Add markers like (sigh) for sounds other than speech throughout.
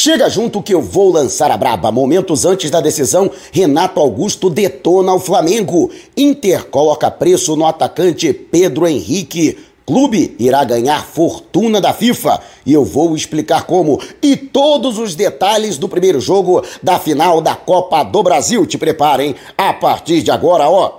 Chega junto que eu vou lançar a braba. Momentos antes da decisão, Renato Augusto detona o Flamengo. Inter coloca preço no atacante Pedro Henrique. Clube irá ganhar fortuna da FIFA e eu vou explicar como e todos os detalhes do primeiro jogo da final da Copa do Brasil. Te preparem a partir de agora, ó.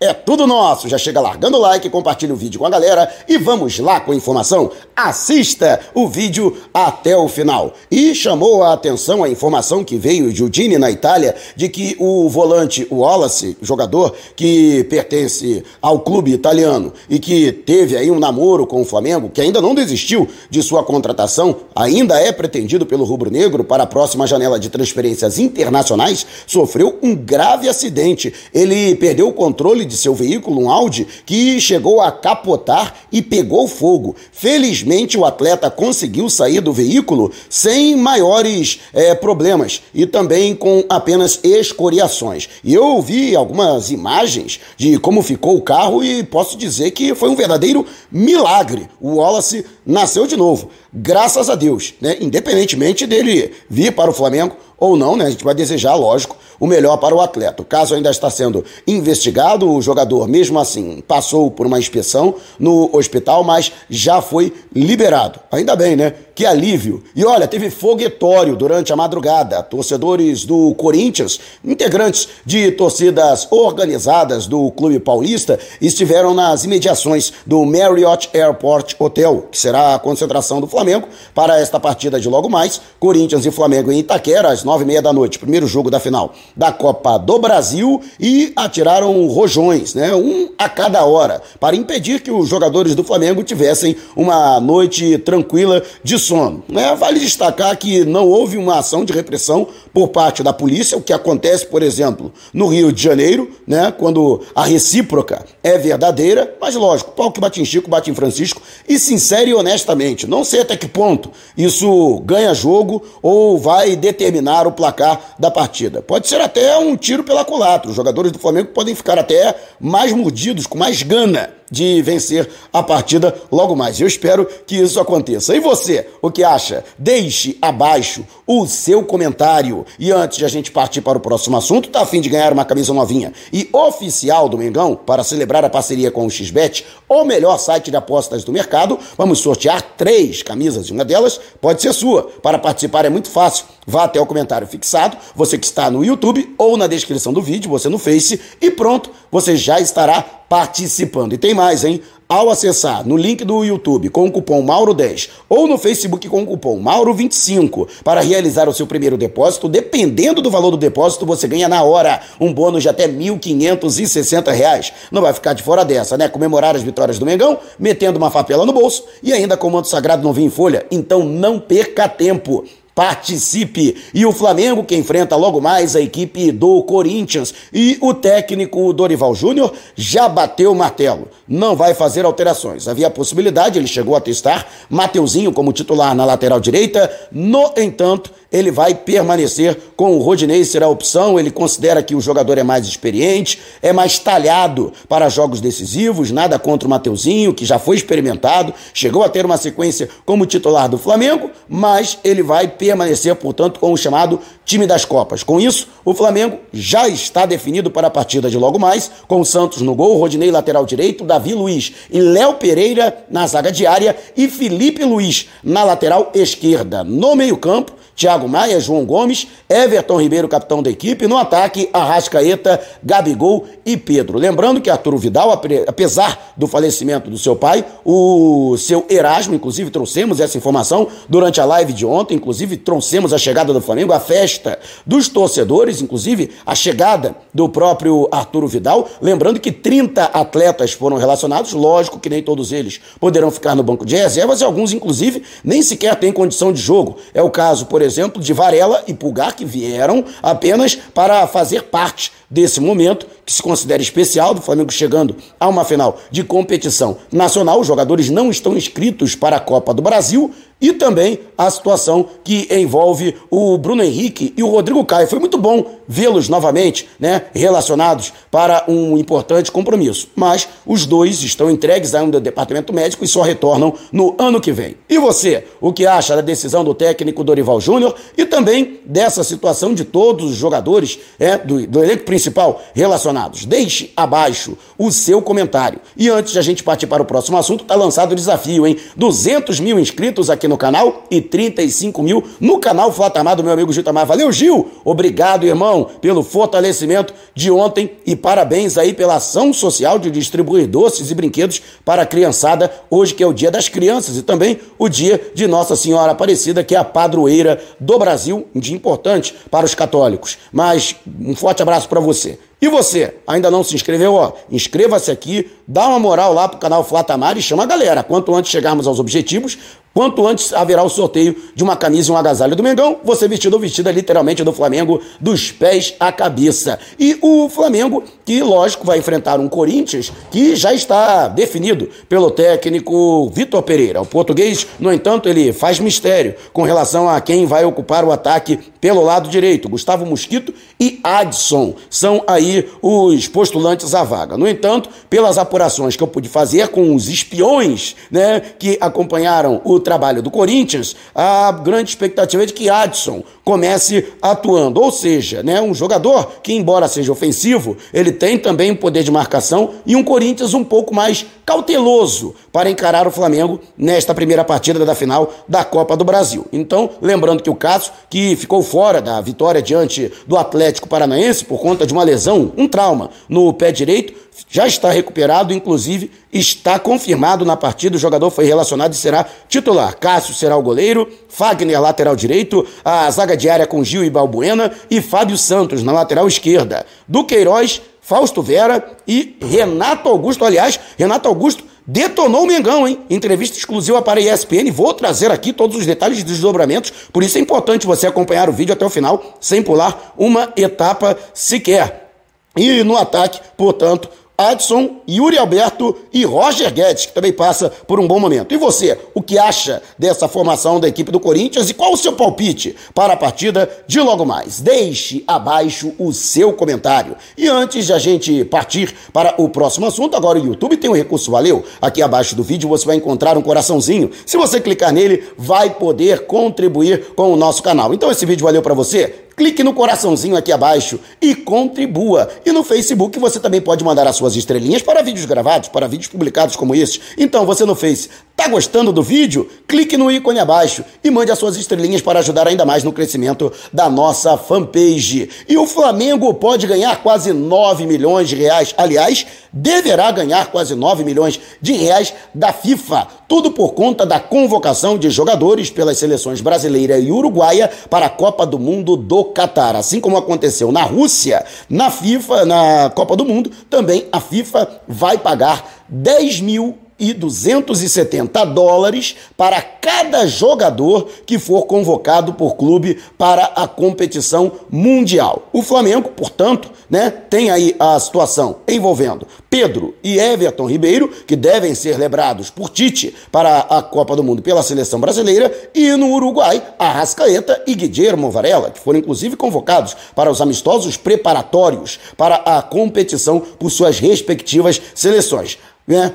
É tudo nosso. Já chega largando o like, compartilha o vídeo com a galera e vamos lá com a informação. Assista o vídeo até o final. E chamou a atenção a informação que veio de Udine, na Itália, de que o volante Wallace, jogador que pertence ao clube italiano e que teve aí um namoro com o Flamengo, que ainda não desistiu de sua contratação, ainda é pretendido pelo rubro-negro para a próxima janela de transferências internacionais, sofreu um grave acidente. Ele perdeu o controle de seu veículo, um Audi, que chegou a capotar e pegou fogo. Felizmente, o atleta conseguiu sair do veículo sem maiores é, problemas e também com apenas escoriações. E eu vi algumas imagens de como ficou o carro e posso dizer que foi um verdadeiro milagre. O Wallace nasceu de novo, graças a Deus, né? Independentemente dele vir para o Flamengo ou não, né? A gente vai desejar, lógico, o melhor para o atleta. O caso ainda está sendo investigado, o jogador, mesmo assim, passou por uma inspeção no hospital, mas já foi liberado. Ainda bem, né? Que alívio. E olha, teve foguetório durante a madrugada. Torcedores do Corinthians, integrantes de torcidas organizadas do Clube Paulista, estiveram nas imediações do Marriott Airport Hotel, que será a concentração do Flamengo para esta partida de logo mais. Corinthians e Flamengo em Itaquera, às nove e meia da noite, primeiro jogo da final da Copa do Brasil, e atiraram rojões, né? Um a cada hora, para impedir que os jogadores do Flamengo tivessem uma noite tranquila de sono. Né? Vale destacar que não houve uma ação de repressão por parte da polícia, o que acontece, por exemplo, no Rio de Janeiro, né? quando a recíproca é verdadeira, mas lógico, pau que bate em Chico, bate em Francisco, e sincero e honestamente, não sei até que ponto isso ganha jogo ou vai determinar o placar da partida. Pode ser até um tiro pela culatra, os jogadores do Flamengo podem ficar até mais mordidos, com mais gana de vencer a partida logo mais. Eu espero que isso aconteça. E você, o que acha? Deixe abaixo o seu comentário. E antes de a gente partir para o próximo assunto, tá a fim de ganhar uma camisa novinha e oficial do Mengão para celebrar a parceria com o XBet, o melhor site de apostas do mercado. Vamos sortear três camisas e uma delas pode ser sua. Para participar é muito fácil. Vá até o comentário fixado, você que está no YouTube ou na descrição do vídeo, você no Face e pronto, você já estará participando. E tem mais, hein? Ao acessar no link do YouTube com o cupom Mauro10 ou no Facebook com o cupom Mauro25 para realizar o seu primeiro depósito, dependendo do valor do depósito, você ganha na hora um bônus de até R$ 1.560. Não vai ficar de fora dessa, né? Comemorar as vitórias do Mengão, metendo uma favela no bolso e ainda com o manto sagrado novinho em folha. Então não perca tempo participe. E o Flamengo que enfrenta logo mais a equipe do Corinthians. E o técnico Dorival Júnior já bateu o martelo. Não vai fazer alterações. Havia a possibilidade, ele chegou a testar Mateuzinho como titular na lateral direita. No entanto, ele vai permanecer com o Rodinei, será a opção. Ele considera que o jogador é mais experiente, é mais talhado para jogos decisivos, nada contra o Mateuzinho, que já foi experimentado, chegou a ter uma sequência como titular do Flamengo, mas ele vai permanecer, portanto, com o chamado time das Copas. Com isso, o Flamengo já está definido para a partida de logo mais, com o Santos no gol, Rodinei lateral direito, Davi Luiz e Léo Pereira na zaga diária e Felipe Luiz na lateral esquerda. No meio-campo, Thiago Maia, João Gomes, Everton Ribeiro, capitão da equipe, no ataque, Arrascaeta, Gabigol e Pedro. Lembrando que Arturo Vidal, apesar do falecimento do seu pai, o seu Erasmo, inclusive trouxemos essa informação durante a live de ontem, inclusive trouxemos a chegada do Flamengo, a festa dos torcedores, inclusive a chegada do próprio Arturo Vidal. Lembrando que 30 atletas foram relacionados, lógico que nem todos eles poderão ficar no banco de reservas e alguns, inclusive, nem sequer têm condição de jogo. É o caso, por exemplo, exemplo, de Varela e Pulgar, que vieram apenas para fazer parte desse momento, que se considera especial, do Flamengo chegando a uma final de competição nacional. Os jogadores não estão inscritos para a Copa do Brasil E também a situação que envolve o Bruno Henrique e o Rodrigo Caio. Foi muito bom vê-los novamente, né, relacionados para um importante compromisso. Mas os dois estão entregues ainda ao departamento médico e só retornam no ano que vem. E você, o que acha da decisão do técnico Dorival Júnior e também dessa situação de todos os jogadores é, do, do elenco principal relacionados? Deixe abaixo o seu comentário. E antes de a gente partir para o próximo assunto, está lançado o desafio, hein? 200 mil inscritos no canal e 35 mil no canal Flatamar do meu amigo Gil Tamar. Valeu, Gil! Obrigado, irmão, pelo fortalecimento de ontem e parabéns aí pela ação social de distribuir doces e brinquedos para a criançada, hoje que é o dia das crianças e também o dia de Nossa Senhora Aparecida, que é a padroeira do Brasil, um dia importante para os católicos. Mas um forte abraço para você. E você, ainda não se inscreveu? Ó, inscreva-se aqui, dá uma moral lá pro canal Flatamar e chama a galera. Quanto antes chegarmos aos objetivos, quanto antes haverá o sorteio de uma camisa e um agasalho do Mengão, você vestido ou vestida literalmente do Flamengo dos pés à cabeça. E o Flamengo, que lógico vai enfrentar um Corinthians que já está definido pelo técnico Vitor Pereira. O português, no entanto, ele faz mistério com relação a quem vai ocupar o ataque pelo lado direito. Gustavo Mosquito e Adson são aí os postulantes à vaga. No entanto, pelas apurações que eu pude fazer com os espiões, né, que acompanharam o trabalho do Corinthians, a grande expectativa é de que Adson comece atuando. Ou seja, né, um jogador que, embora seja ofensivo, ele tem também um poder de marcação e um Corinthians um pouco mais cauteloso para encarar o Flamengo nesta primeira partida da final da Copa do Brasil. Então, lembrando que o Cássio, que ficou fora da vitória diante do Atlético Paranaense por conta de uma lesão, um trauma no pé direito, já está recuperado, inclusive está confirmado na partida. O jogador foi relacionado e será titular. Cássio será o goleiro, Fagner, lateral direito, a zaga diária com Gil e Balbuena e Fábio Santos na lateral esquerda. Do Queiroz, Fausto Vera e Renato Augusto. Aliás, Renato Augusto detonou o Mengão, hein? Entrevista exclusiva para a ESPN. Vou trazer aqui todos os detalhes dos desdobramentos, por isso é importante você acompanhar o vídeo até o final, sem pular uma etapa sequer. E no ataque, portanto, Adson, Yuri Alberto e Roger Guedes, que também passa por um bom momento. E você, o que acha dessa formação da equipe do Corinthians e qual o seu palpite para a partida de logo mais? Deixe abaixo o seu comentário. E antes de a gente partir para o próximo assunto, agora o YouTube tem um recurso valeu. Aqui abaixo do vídeo você vai encontrar um coraçãozinho. Se você clicar nele, vai poder contribuir com o nosso canal. Então esse vídeo valeu para você? Clique no coraçãozinho aqui abaixo e contribua. E no Facebook você também pode mandar as suas estrelinhas para vídeos gravados, para vídeos publicados como esses. Então, você no Face tá gostando do vídeo? Clique no ícone abaixo e mande as suas estrelinhas para ajudar ainda mais no crescimento da nossa fanpage. E o Flamengo pode ganhar quase 9 milhões de reais. Aliás, deverá ganhar quase 9 milhões de reais da FIFA. Tudo por conta da convocação de jogadores pelas seleções brasileira e uruguaia para a Copa do Mundo do Catar. Assim como aconteceu na Rússia, na FIFA, na Copa do Mundo, também a FIFA vai pagar 10 mil e 270 dólares para cada jogador que for convocado por clube para a competição mundial. O Flamengo, portanto, né, tem aí a situação envolvendo Pedro e Everton Ribeiro, que devem ser lembrados por Tite para a Copa do Mundo pela seleção brasileira, e no Uruguai, Arrascaeta e Guillermo Varela, que foram inclusive convocados para os amistosos preparatórios para a competição por suas respectivas seleções. Né?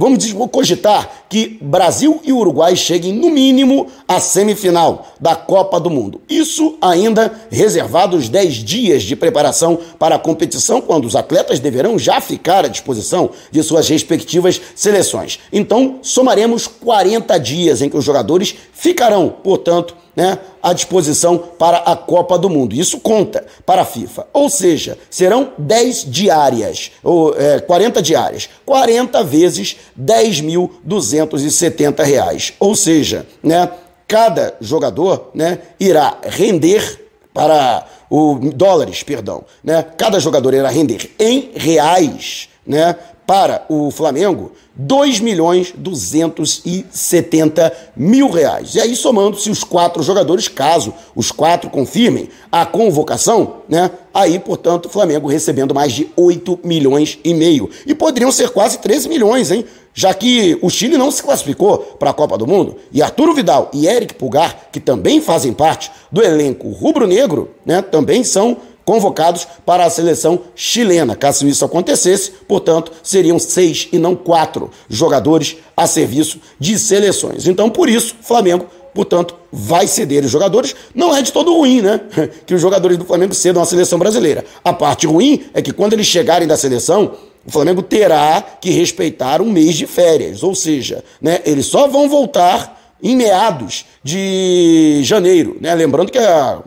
Vamos cogitar que Brasil e Uruguai cheguem, no mínimo, à semifinal da Copa do Mundo. Isso ainda reservado os 10 dias de preparação para a competição, quando os atletas deverão já ficar à disposição de suas respectivas seleções. Então, somaremos 40 dias em que os jogadores ficarão, portanto, né, à disposição para a Copa do Mundo. Isso conta para a FIFA. Ou seja, serão 10 diárias, ou é, 40 diárias. 40 vezes 10.270 reais. Ou seja, né, cada jogador né, irá render para o dólares, perdão, né? Cada jogador irá render em reais né? Para o Flamengo, 2 milhões 270 mil reais. E aí, somando-se os quatro jogadores, caso os quatro confirmem a convocação, né? Aí, portanto, o Flamengo recebendo mais de 8 milhões e meio. E poderiam ser quase 13 milhões, hein? Já que o Chile não se classificou para a Copa do Mundo e Arturo Vidal e Eric Pulgar, que também fazem parte do elenco rubro-negro, né, também são convocados para a seleção chilena. Caso isso acontecesse, portanto, seriam seis e não quatro jogadores a serviço de seleções. Então, por isso, Flamengo portanto, vai ceder os jogadores. Não é de todo ruim, né? (laughs) Que os jogadores do Flamengo cedam à seleção brasileira. A parte ruim é que quando eles chegarem da seleção, o Flamengo terá que respeitar um mês de férias. Ou seja, né, eles só vão voltar em meados de janeiro. Né? Lembrando que a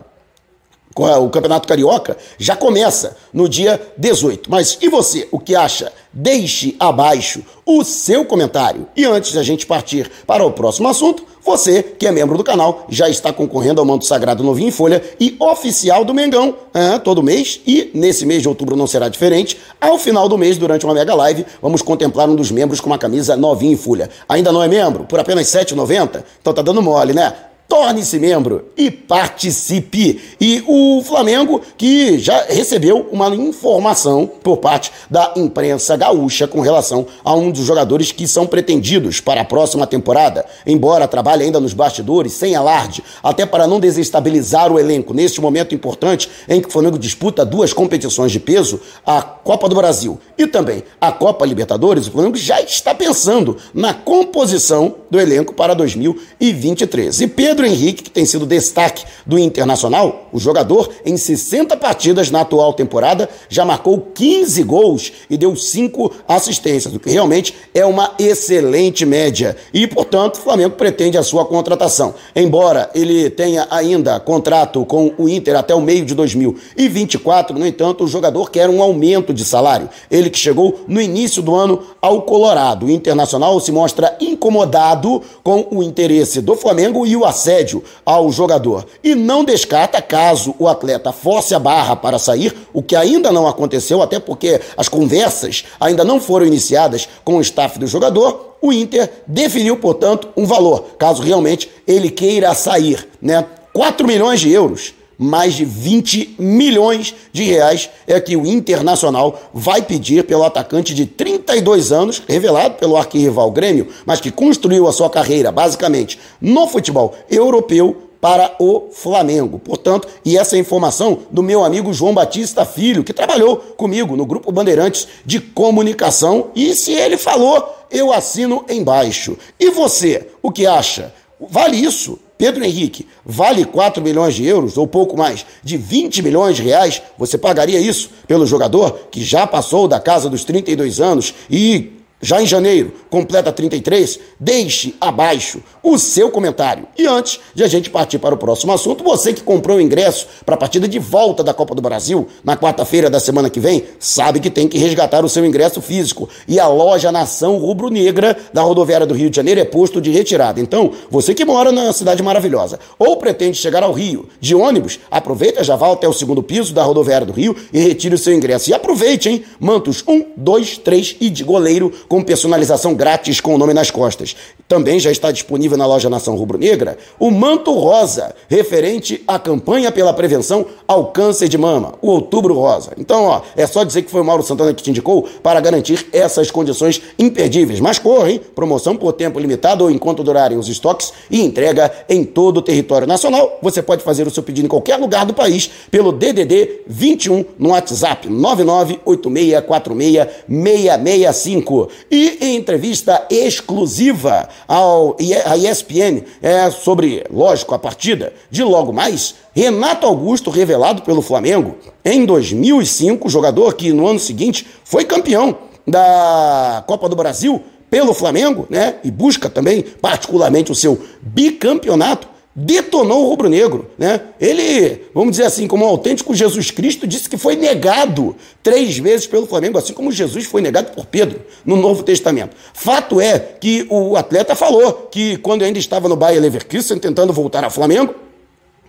o Campeonato Carioca já começa no dia 18. Mas e você, o que acha? Deixe abaixo o seu comentário. E antes da gente partir para o próximo assunto, você que é membro do canal já está concorrendo ao manto sagrado novinho em folha e oficial do Mengão é, todo mês. E nesse mês de outubro não será diferente. Ao final do mês, durante uma mega live, vamos contemplar um dos membros com uma camisa novinha em folha. Ainda não é membro? Por apenas R$ 7,90? Então tá dando mole, né? Torne-se membro e participe. E o Flamengo, que já recebeu uma informação por parte da imprensa gaúcha com relação a um dos jogadores que são pretendidos para a próxima temporada, embora trabalhe ainda nos bastidores, sem alarde, até para não desestabilizar o elenco neste momento importante em que o Flamengo disputa duas competições de peso, a Copa do Brasil e também a Copa Libertadores, o Flamengo já está pensando na composição do elenco para 2023. E Pedro Henrique, que tem sido destaque do Internacional, o jogador, em 60 partidas na atual temporada, já marcou 15 gols e deu 5 assistências, o que realmente é uma excelente média. E, portanto, o Flamengo pretende a sua contratação. Embora ele tenha ainda contrato com o Inter até o meio de 2024, no entanto, o jogador quer um aumento de salário. Ele que chegou no início do ano ao Colorado. O Internacional se mostra incomodado com o interesse do Flamengo e o assédio ao jogador e não descarta caso o atleta force a barra para sair, o que ainda não aconteceu, até porque as conversas ainda não foram iniciadas com o staff do jogador. O Inter definiu, portanto, um valor, caso realmente ele queira sair, né? 4 milhões de euros mais de 20 milhões de reais é que o Internacional vai pedir pelo atacante de 32 anos, revelado pelo arquirrival Grêmio, mas que construiu a sua carreira basicamente no futebol europeu para o Flamengo. Portanto, e essa é informação do meu amigo João Batista Filho, que trabalhou comigo no grupo Bandeirantes de Comunicação, e se ele falou, eu assino embaixo. E você, o que acha? Vale isso? Pedro Henrique vale 4 milhões de euros ou pouco mais de 20 milhões de reais, você pagaria isso pelo jogador que já passou da casa dos 32 anos e já em janeiro, completa 33, deixe abaixo o seu comentário. E antes de a gente partir para o próximo assunto, você que comprou o ingresso para a partida de volta da Copa do Brasil na quarta-feira da semana que vem, sabe que tem que resgatar o seu ingresso físico. E a loja Nação Rubro Negra da rodoviária do Rio de Janeiro é posto de retirada. Então, você que mora na cidade maravilhosa ou pretende chegar ao Rio de ônibus, aproveita, já vá até o segundo piso da rodoviária do Rio e retire o seu ingresso. E aproveite, hein? Mantos 1, 2, 3 e de goleiro com personalização grátis com o nome nas costas. Também já está disponível na loja Nação Rubro Negra o manto rosa, referente à campanha pela prevenção ao câncer de mama, o Outubro Rosa. Então, ó, é só dizer que foi o Mauro Santana que te indicou para garantir essas condições imperdíveis. Mas corra, hein? Promoção por tempo limitado ou enquanto durarem os estoques e entrega em todo o território nacional. Você pode fazer o seu pedido em qualquer lugar do país pelo DDD 21 no WhatsApp 9986466665. E em entrevista exclusiva ao a ESPN é sobre, lógico, a partida de logo mais, Renato Augusto, revelado pelo Flamengo em 2005, jogador que no ano seguinte foi campeão da Copa do Brasil pelo Flamengo, né? E busca também particularmente o seu bicampeonato detonou o rubro-negro, né? Ele, vamos dizer assim, como um autêntico Jesus Cristo, disse que foi negado três vezes pelo Flamengo, assim como Jesus foi negado por Pedro no Novo Testamento. Fato é que o atleta falou que quando ainda estava no Bayer Leverkusen tentando voltar ao Flamengo,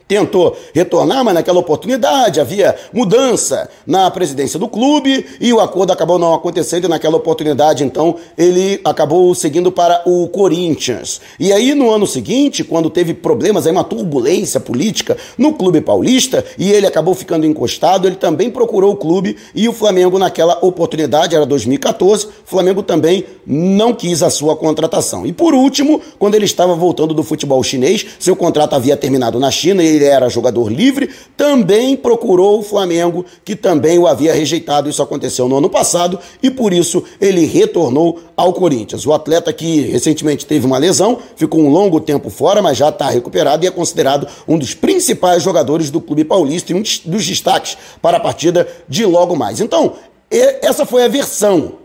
tentou retornar, mas naquela oportunidade havia mudança na presidência do clube e o acordo acabou não acontecendo e naquela oportunidade, então, ele acabou seguindo para o Corinthians. E aí, no ano seguinte, quando teve problemas, aí uma turbulência política no clube paulista e ele acabou ficando encostado, ele também procurou o clube e o Flamengo naquela oportunidade, era 2014, o Flamengo também não quis a sua contratação. E por último, quando ele estava voltando do futebol chinês, seu contrato havia terminado na China e ele era jogador livre, também procurou o Flamengo, que também o havia rejeitado. Isso aconteceu no ano passado e por isso ele retornou ao Corinthians. O atleta que recentemente teve uma lesão, ficou um longo tempo fora, mas já está recuperado e é considerado um dos principais jogadores do clube paulista e um dos destaques para a partida de logo mais. Então, essa foi a versão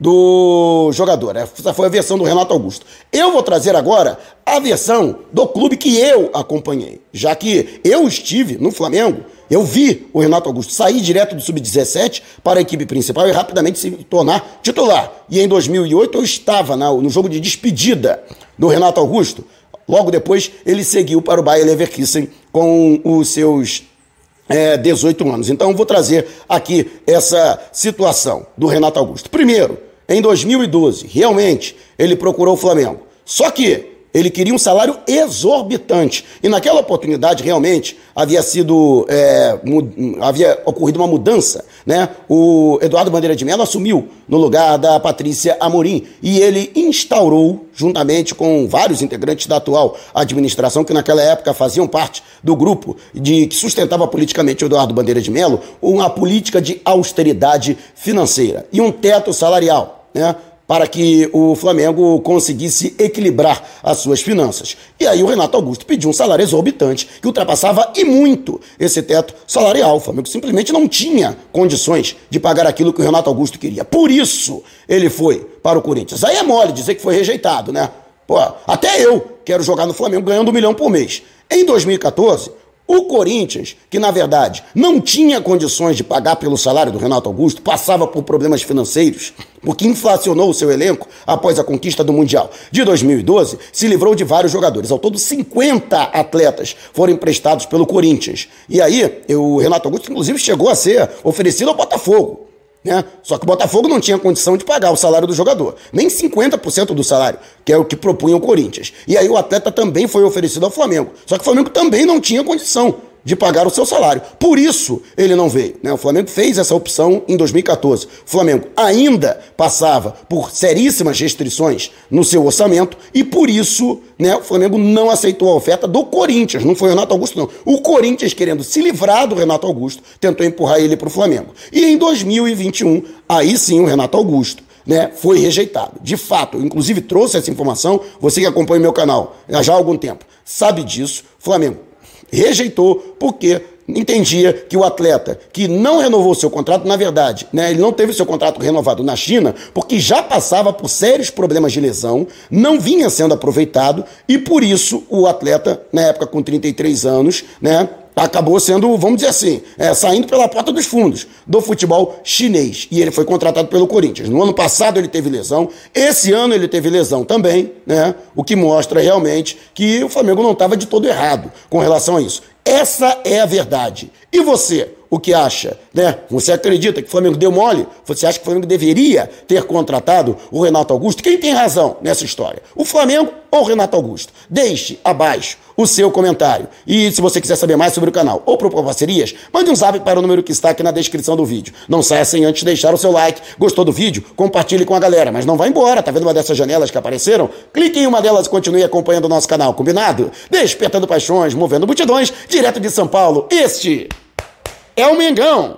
do jogador. Essa foi a versão do Renato Augusto. Eu vou trazer agora a versão do clube que eu acompanhei, já que eu estive no Flamengo, eu vi o Renato Augusto sair direto do sub-17 para a equipe principal e rapidamente se tornar titular. E em 2008 eu estava no jogo de despedida do Renato Augusto. Logo depois ele seguiu para o Bayer Leverkusen com os seus é, 18 anos. Então vou trazer aqui essa situação do Renato Augusto. Primeiro, em 2012, realmente, ele procurou o Flamengo. Só que ele queria um salário exorbitante. E naquela oportunidade, realmente, havia sido. É, havia ocorrido uma mudança. Né? O Eduardo Bandeira de Mello assumiu no lugar da Patrícia Amorim. E ele instaurou, juntamente com vários integrantes da atual administração, que naquela época faziam parte do grupo de que sustentava politicamente o Eduardo Bandeira de Mello, uma política de austeridade financeira e um teto salarial né? para que o Flamengo conseguisse equilibrar as suas finanças. E aí o Renato Augusto pediu um salário exorbitante que ultrapassava e muito esse teto salarial. O Flamengo simplesmente não tinha condições de pagar aquilo que o Renato Augusto queria. Por isso ele foi para o Corinthians. Aí é mole dizer que foi rejeitado, né? Pô, até eu quero jogar no Flamengo ganhando um milhão por mês. Em 2014, o Corinthians, que na verdade não tinha condições de pagar pelo salário do Renato Augusto, passava por problemas financeiros, porque inflacionou o seu elenco após a conquista do Mundial de 2012, se livrou de vários jogadores. Ao todo, 50 atletas foram emprestados pelo Corinthians. E aí, o Renato Augusto, inclusive, chegou a ser oferecido ao Botafogo. Né? Só que o Botafogo não tinha condição de pagar o salário do jogador, nem 50% do salário, que é o que propunha o Corinthians. E aí o atleta também foi oferecido ao Flamengo. Só que o Flamengo também não tinha condição de pagar o seu salário. Por isso ele não veio. Né? O Flamengo fez essa opção em 2014. O Flamengo ainda passava por seríssimas restrições no seu orçamento e por isso né, o Flamengo não aceitou a oferta do Corinthians. Não foi o Renato Augusto, não. O Corinthians, querendo se livrar do Renato Augusto, tentou empurrar ele para o Flamengo. E em 2021, aí sim o Renato Augusto né, foi rejeitado. De fato, eu inclusive trouxe essa informação, você que acompanha meu canal já há algum tempo, sabe disso. Flamengo rejeitou porque entendia que o atleta que não renovou seu contrato, na verdade, né, ele não teve seu contrato renovado na China, porque já passava por sérios problemas de lesão, não vinha sendo aproveitado e por isso o atleta, na época com 33 anos, né, acabou sendo, vamos dizer assim, é, saindo pela porta dos fundos do futebol chinês. E ele foi contratado pelo Corinthians. No ano passado ele teve lesão, esse ano ele teve lesão também, né? O que mostra realmente que o Flamengo não estava de todo errado com relação a isso. Essa é a verdade. E você? O que acha, né? Você acredita que o Flamengo deu mole? Você acha que o Flamengo deveria ter contratado o Renato Augusto? Quem tem razão nessa história? O Flamengo ou o Renato Augusto? Deixe abaixo o seu comentário. E se você quiser saber mais sobre o canal ou propor parcerias, mande um zap para o número que está aqui na descrição do vídeo. Não saia sem antes deixar o seu like. Gostou do vídeo? Compartilhe com a galera, mas não vá embora. Tá vendo uma dessas janelas que apareceram? Clique em uma delas e continue acompanhando o nosso canal, combinado? Despertando paixões, movendo multidões, direto de São Paulo. Este é o Mengão.